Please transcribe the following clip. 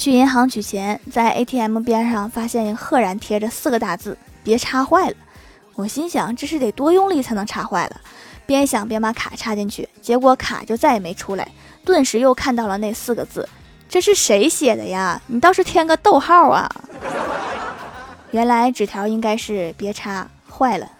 去银行取钱在 atm 边上发现赫然贴着四个大字别插坏了。我心想这是得多用力才能插坏了。边想边把卡插进去结果卡就再也没出来顿时又看到了那四个字这是谁写的呀？你倒是添个逗号啊！原来纸条应该是别插坏了